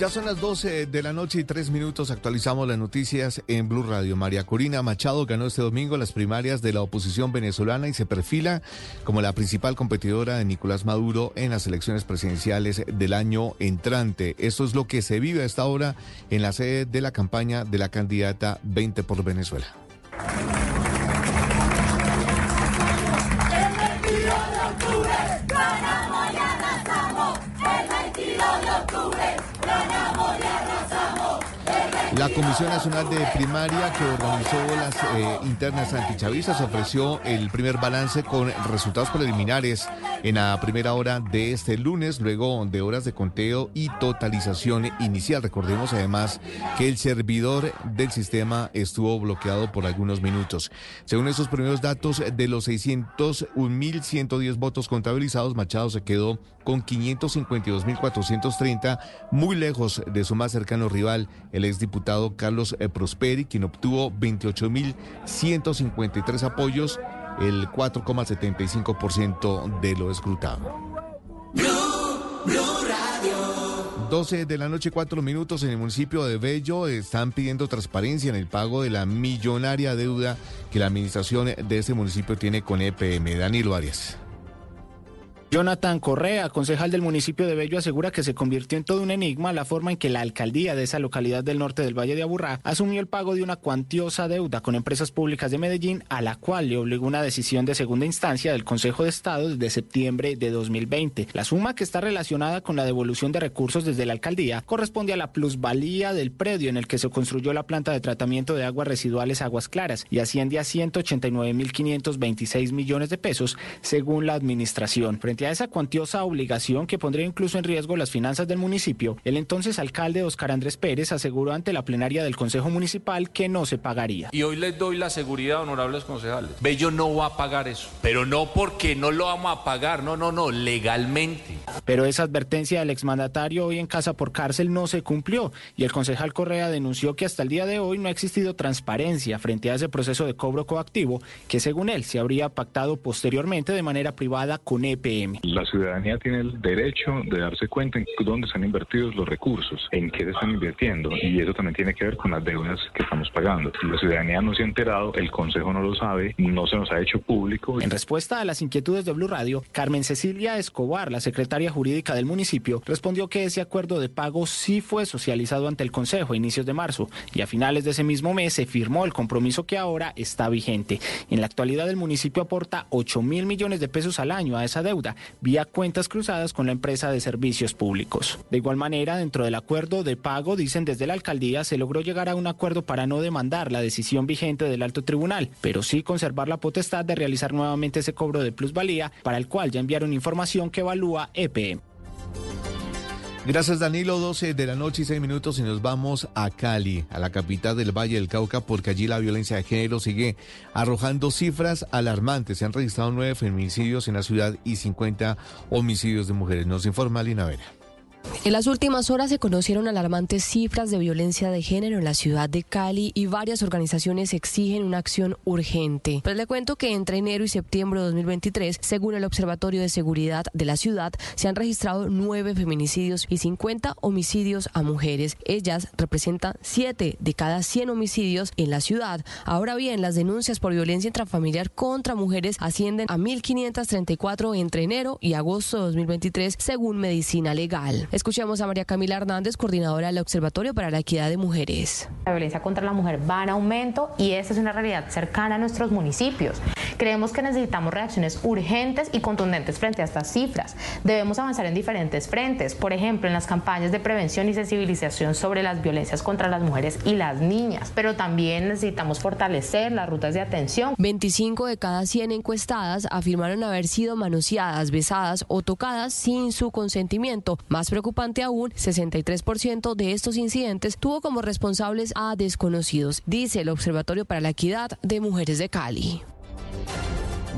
Ya son las 12 de la noche y tres minutos. Actualizamos las noticias en Blue Radio. María Corina Machado ganó este domingo las primarias de la oposición venezolana y se perfila como la principal competidora de Nicolás Maduro en las elecciones presidenciales del año entrante. Esto es lo que se vive a esta hora en la sede de la campaña de la candidata 20 por Venezuela. La Comisión Nacional de Primaria que organizó las eh, internas antichavistas ofreció el primer balance con resultados preliminares en la primera hora de este lunes, luego de horas de conteo y totalización inicial. Recordemos además que el servidor del sistema estuvo bloqueado por algunos minutos. Según esos primeros datos, de los 601.110 votos contabilizados, Machado se quedó con 552.430, muy lejos de su más cercano rival, el exdiputado Carlos eh, Prosperi, quien obtuvo 28.153 apoyos, el 4,75% de lo escrutado. 12 de la noche, 4 minutos en el municipio de Bello están pidiendo transparencia en el pago de la millonaria deuda que la administración de ese municipio tiene con EPM. Danilo Arias. Jonathan Correa, concejal del municipio de Bello, asegura que se convirtió en todo un enigma la forma en que la alcaldía de esa localidad del norte del Valle de Aburrá asumió el pago de una cuantiosa deuda con empresas públicas de Medellín, a la cual le obligó una decisión de segunda instancia del Consejo de Estado desde septiembre de 2020. La suma que está relacionada con la devolución de recursos desde la alcaldía corresponde a la plusvalía del predio en el que se construyó la planta de tratamiento de aguas residuales Aguas Claras y asciende a 189.526 millones de pesos, según la administración. A esa cuantiosa obligación que pondría incluso en riesgo las finanzas del municipio, el entonces alcalde Oscar Andrés Pérez aseguró ante la plenaria del Consejo Municipal que no se pagaría. Y hoy les doy la seguridad, honorables concejales. Bello no va a pagar eso, pero no porque no lo vamos a pagar, no, no, no, legalmente. Pero esa advertencia del exmandatario hoy en casa por cárcel no se cumplió y el concejal Correa denunció que hasta el día de hoy no ha existido transparencia frente a ese proceso de cobro coactivo que según él se habría pactado posteriormente de manera privada con EPM. La ciudadanía tiene el derecho de darse cuenta en dónde están invertidos los recursos, en qué se están invirtiendo, y eso también tiene que ver con las deudas que estamos pagando. La ciudadanía no se ha enterado, el Consejo no lo sabe, no se nos ha hecho público. En respuesta a las inquietudes de Blue Radio, Carmen Cecilia Escobar, la secretaria jurídica del municipio, respondió que ese acuerdo de pago sí fue socializado ante el Consejo a inicios de marzo y a finales de ese mismo mes se firmó el compromiso que ahora está vigente. En la actualidad el municipio aporta 8 mil millones de pesos al año a esa deuda vía cuentas cruzadas con la empresa de servicios públicos. De igual manera, dentro del acuerdo de pago, dicen desde la alcaldía, se logró llegar a un acuerdo para no demandar la decisión vigente del alto tribunal, pero sí conservar la potestad de realizar nuevamente ese cobro de plusvalía, para el cual ya enviaron información que evalúa EPM. Gracias Danilo, 12 de la noche y 6 minutos y nos vamos a Cali, a la capital del Valle del Cauca, porque allí la violencia de género sigue arrojando cifras alarmantes. Se han registrado nueve feminicidios en la ciudad y 50 homicidios de mujeres. Nos informa Lina Vera. En las últimas horas se conocieron alarmantes cifras de violencia de género en la ciudad de Cali y varias organizaciones exigen una acción urgente. Pues le cuento que entre enero y septiembre de 2023, según el Observatorio de Seguridad de la ciudad, se han registrado nueve feminicidios y 50 homicidios a mujeres. Ellas representan siete de cada 100 homicidios en la ciudad. Ahora bien, las denuncias por violencia intrafamiliar contra mujeres ascienden a 1.534 entre enero y agosto de 2023, según Medicina Legal. Escuchemos a María Camila Hernández, coordinadora del Observatorio para la Equidad de Mujeres. La violencia contra la mujer va en aumento y esta es una realidad cercana a nuestros municipios. Creemos que necesitamos reacciones urgentes y contundentes frente a estas cifras. Debemos avanzar en diferentes frentes, por ejemplo, en las campañas de prevención y sensibilización sobre las violencias contra las mujeres y las niñas, pero también necesitamos fortalecer las rutas de atención. 25 de cada 100 encuestadas afirmaron haber sido manoseadas, besadas o tocadas sin su consentimiento. Más preocupante aún, 63% de estos incidentes tuvo como responsables a desconocidos, dice el Observatorio para la Equidad de Mujeres de Cali.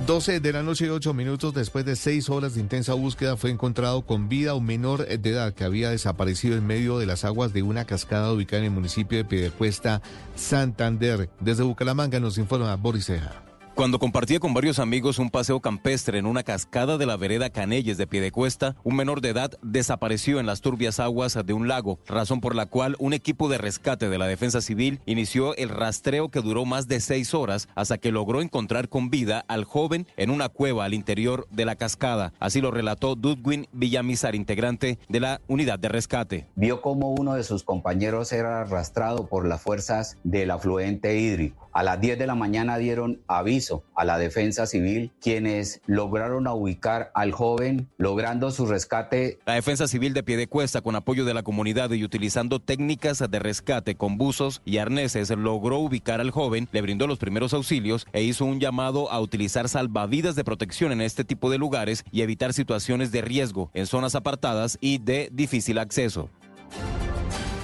12 de la noche y 8 minutos después de seis horas de intensa búsqueda fue encontrado con vida un menor de edad que había desaparecido en medio de las aguas de una cascada ubicada en el municipio de Piedecuesta, Santander. Desde Bucaramanga nos informa Boris Ceja. Cuando compartía con varios amigos un paseo campestre en una cascada de la vereda Canelles de Piedecuesta, un menor de edad desapareció en las turbias aguas de un lago, razón por la cual un equipo de rescate de la Defensa Civil inició el rastreo que duró más de seis horas hasta que logró encontrar con vida al joven en una cueva al interior de la cascada. Así lo relató Dudwin Villamizar, integrante de la unidad de rescate. Vio como uno de sus compañeros era arrastrado por las fuerzas del afluente hídrico A las 10 de la mañana dieron aviso a la defensa civil, quienes lograron ubicar al joven, logrando su rescate. La defensa civil de Piedecuesta, con apoyo de la comunidad y utilizando técnicas de rescate con buzos y arneses, logró ubicar al joven, le brindó los primeros auxilios e hizo un llamado a utilizar salvavidas de protección en este tipo de lugares y evitar situaciones de riesgo en zonas apartadas y de difícil acceso.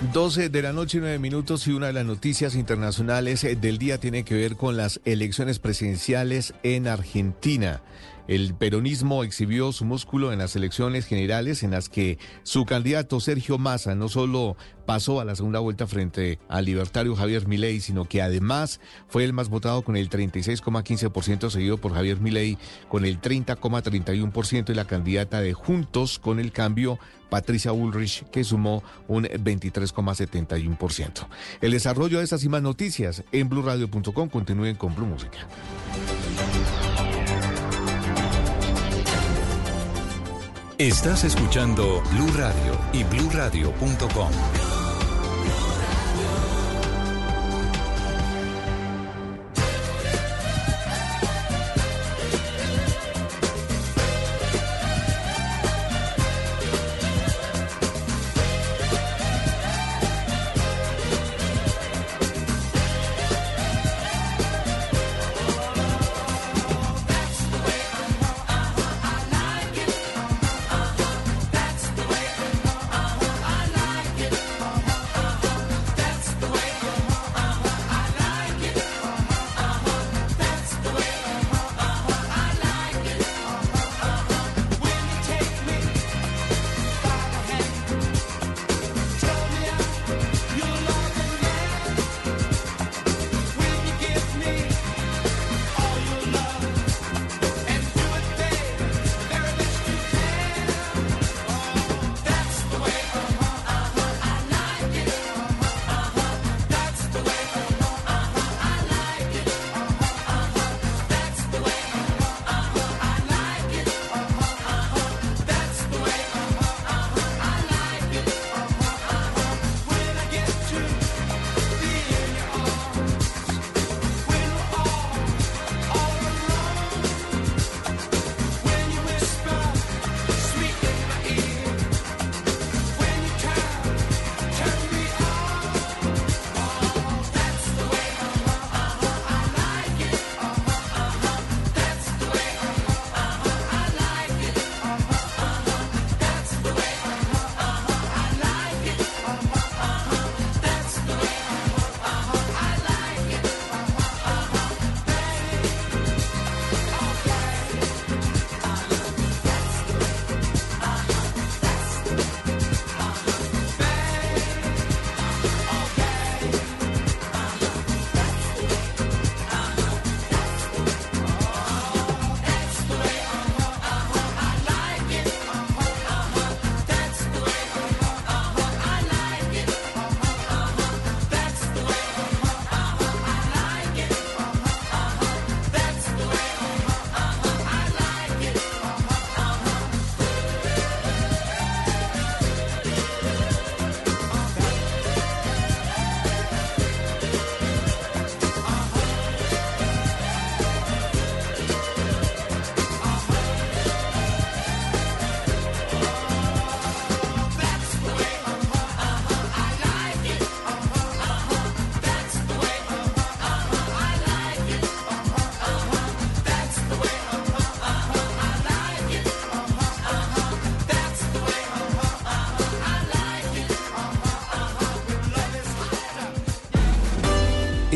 12 de la noche y 9 minutos y una de las noticias internacionales eh, del día tiene que ver con las elecciones presidenciales en Argentina. El peronismo exhibió su músculo en las elecciones generales en las que su candidato Sergio Massa no solo pasó a la segunda vuelta frente al libertario Javier Milei, sino que además fue el más votado con el 36,15% seguido por Javier Milei con el 30,31% y la candidata de Juntos con el cambio Patricia Ulrich, que sumó un 23,71%. El desarrollo de estas y más noticias en blurradio.com. Continúen con Blue Música. Estás escuchando Blue Radio y bluradio.com.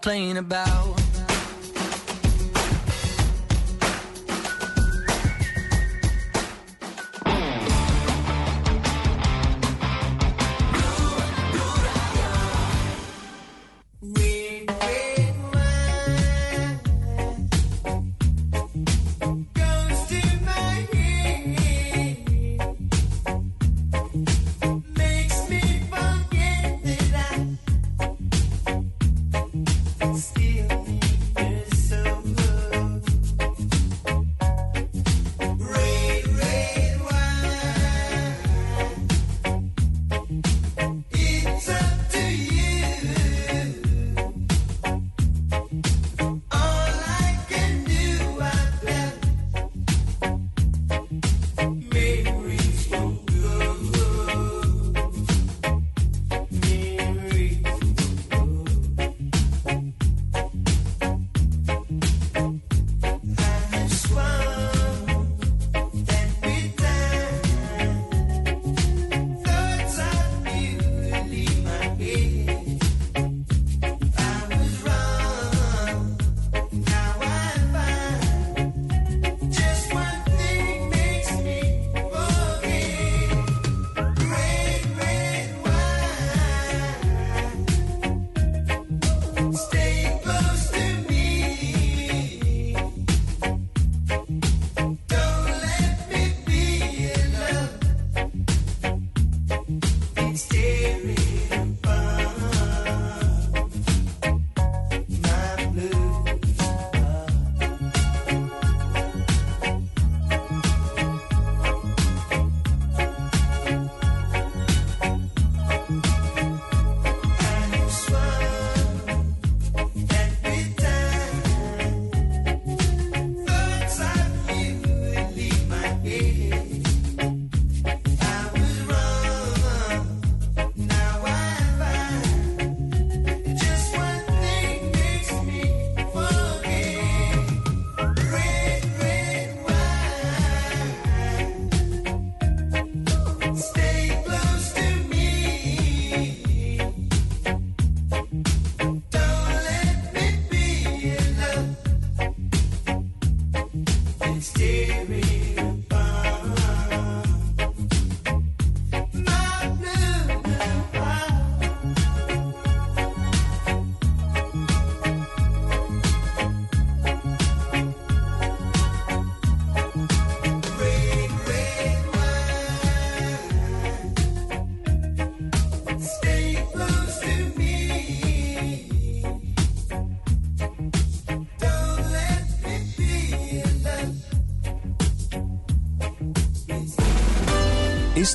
complain about.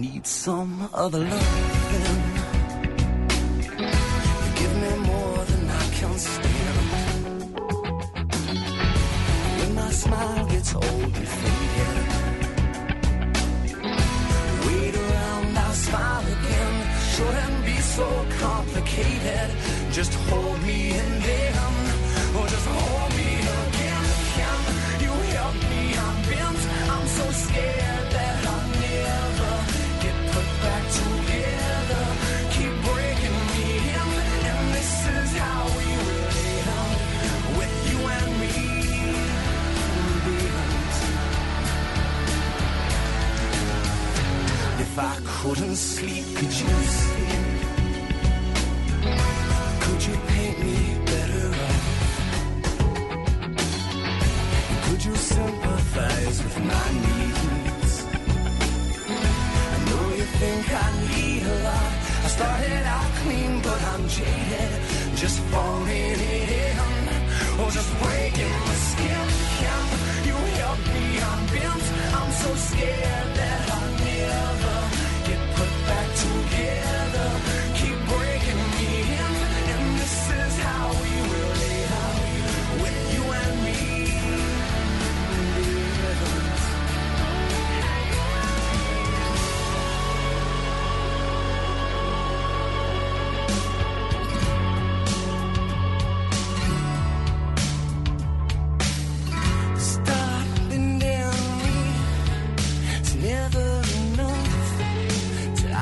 need some other love.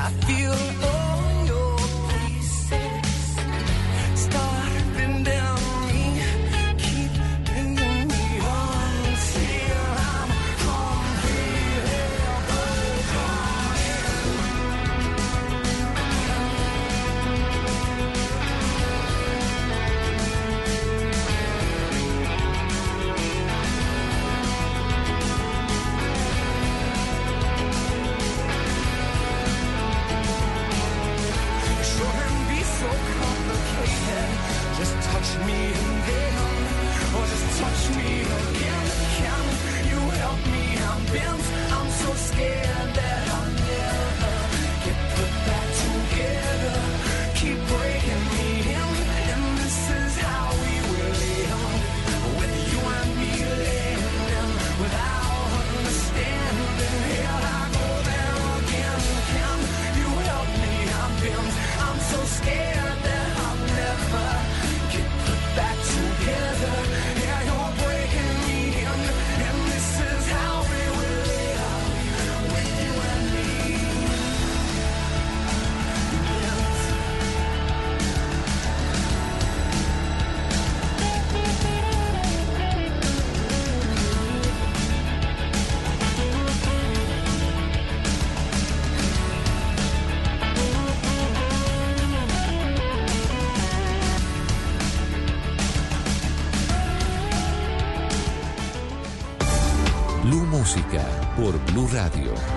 I feel Radio.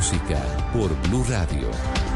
música por Blue Radio.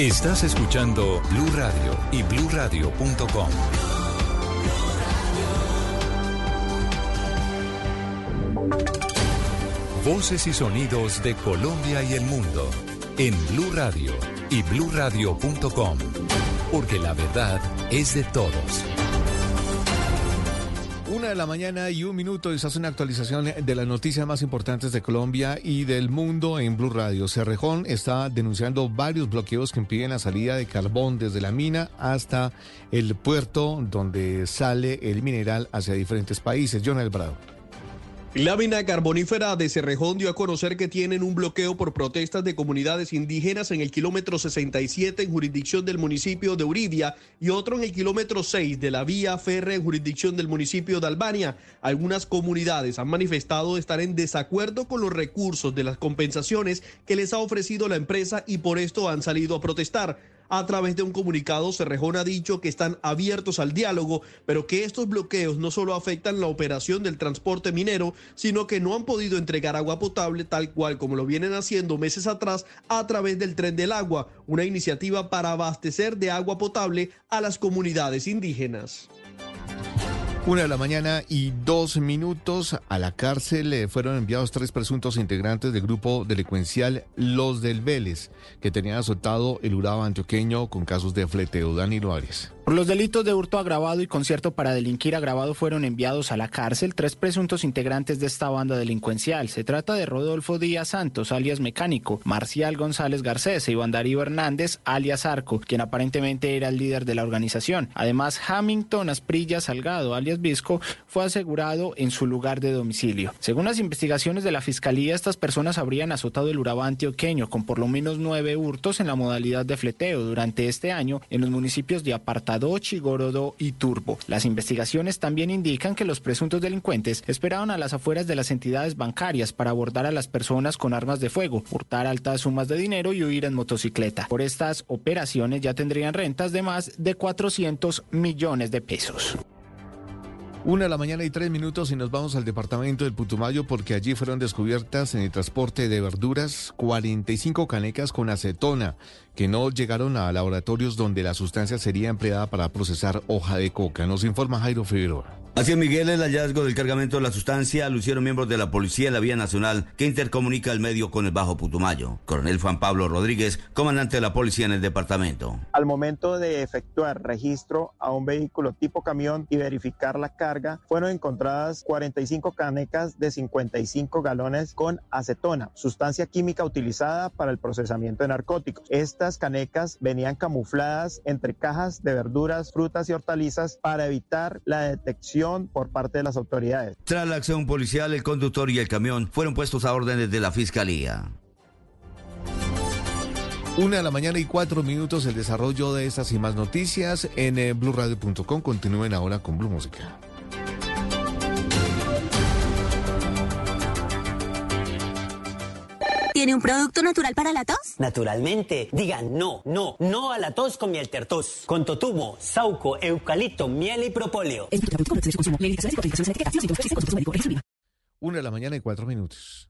Estás escuchando Blue Radio y bluradio.com. Voces y sonidos de Colombia y el mundo en Blue Radio y bluradio.com. Porque la verdad es de todos. De la mañana y un minuto se hace una actualización de las noticias más importantes de Colombia y del mundo en Blue Radio. Cerrejón está denunciando varios bloqueos que impiden la salida de carbón desde la mina hasta el puerto donde sale el mineral hacia diferentes países. John Albrado. La mina carbonífera de Cerrejón dio a conocer que tienen un bloqueo por protestas de comunidades indígenas en el kilómetro 67 en jurisdicción del municipio de Uribia y otro en el kilómetro 6 de la vía férrea en jurisdicción del municipio de Albania. Algunas comunidades han manifestado estar en desacuerdo con los recursos de las compensaciones que les ha ofrecido la empresa y por esto han salido a protestar. A través de un comunicado, Cerrejón ha dicho que están abiertos al diálogo, pero que estos bloqueos no solo afectan la operación del transporte minero, sino que no han podido entregar agua potable tal cual como lo vienen haciendo meses atrás a través del tren del agua, una iniciativa para abastecer de agua potable a las comunidades indígenas. Una de la mañana y dos minutos a la cárcel fueron enviados tres presuntos integrantes del grupo delincuencial Los del Vélez, que tenían azotado el Uraba antioqueño con casos de fleteo. Dani Loares. Por los delitos de hurto agravado y concierto para delinquir agravado fueron enviados a la cárcel tres presuntos integrantes de esta banda delincuencial. Se trata de Rodolfo Díaz Santos, alias Mecánico, Marcial González Garcés e Iván Darío Hernández, alias Arco, quien aparentemente era el líder de la organización. Además, Hamilton Asprilla Salgado, alias Visco, fue asegurado en su lugar de domicilio. Según las investigaciones de la Fiscalía, estas personas habrían azotado el Urabá antioqueño con por lo menos nueve hurtos en la modalidad de fleteo durante este año en los municipios de Y Turbo. Las investigaciones también indican que los presuntos delincuentes esperaban a las afueras de las entidades bancarias para abordar a las personas con armas de fuego, hurtar altas sumas de dinero y huir en motocicleta. Por estas operaciones ya tendrían rentas de más de 400 millones de pesos. Una de la mañana y tres minutos y nos vamos al departamento del Putumayo porque allí fueron descubiertas en el transporte de verduras 45 canecas con acetona que no llegaron a laboratorios donde la sustancia sería empleada para procesar hoja de coca. Nos informa Jairo Figueroa. Es, Miguel, el hallazgo del cargamento de la sustancia lo hicieron miembros de la Policía en la Vía Nacional que intercomunica el medio con el Bajo Putumayo. Coronel Juan Pablo Rodríguez, comandante de la Policía en el departamento. Al momento de efectuar registro a un vehículo tipo camión y verificar la carga, fueron encontradas 45 canecas de 55 galones con acetona, sustancia química utilizada para el procesamiento de narcóticos. Estas canecas venían camufladas entre cajas de verduras, frutas y hortalizas para evitar la detección por parte de las autoridades. Tras la acción policial, el conductor y el camión fueron puestos a órdenes de la Fiscalía. Una de la mañana y cuatro minutos el desarrollo de estas y más noticias en eh, blurradio.com. Continúen ahora con Blue Música. ¿Tiene un producto natural para la tos? Naturalmente. Digan no, no, no a la tos con miel tertos. Con totumo, sauco, eucalipto, miel y propóleo. Una de la mañana y cuatro minutos.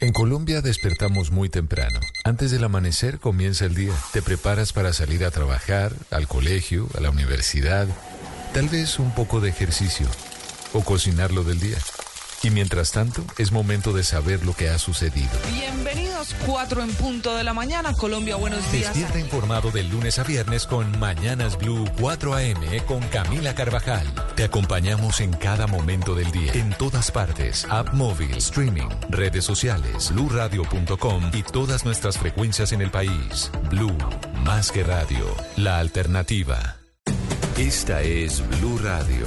en Colombia despertamos muy temprano. Antes del amanecer comienza el día. Te preparas para salir a trabajar, al colegio, a la universidad, tal vez un poco de ejercicio o cocinar lo del día. Y mientras tanto, es momento de saber lo que ha sucedido. Bienvenidos, 4 en punto de la mañana. Colombia, buenos días. Despierta informado de lunes a viernes con Mañanas Blue 4 AM con Camila Carvajal. Te acompañamos en cada momento del día, en todas partes, app móvil, streaming, redes sociales, bluradio.com y todas nuestras frecuencias en el país. Blue, más que radio, la alternativa. Esta es Blue Radio.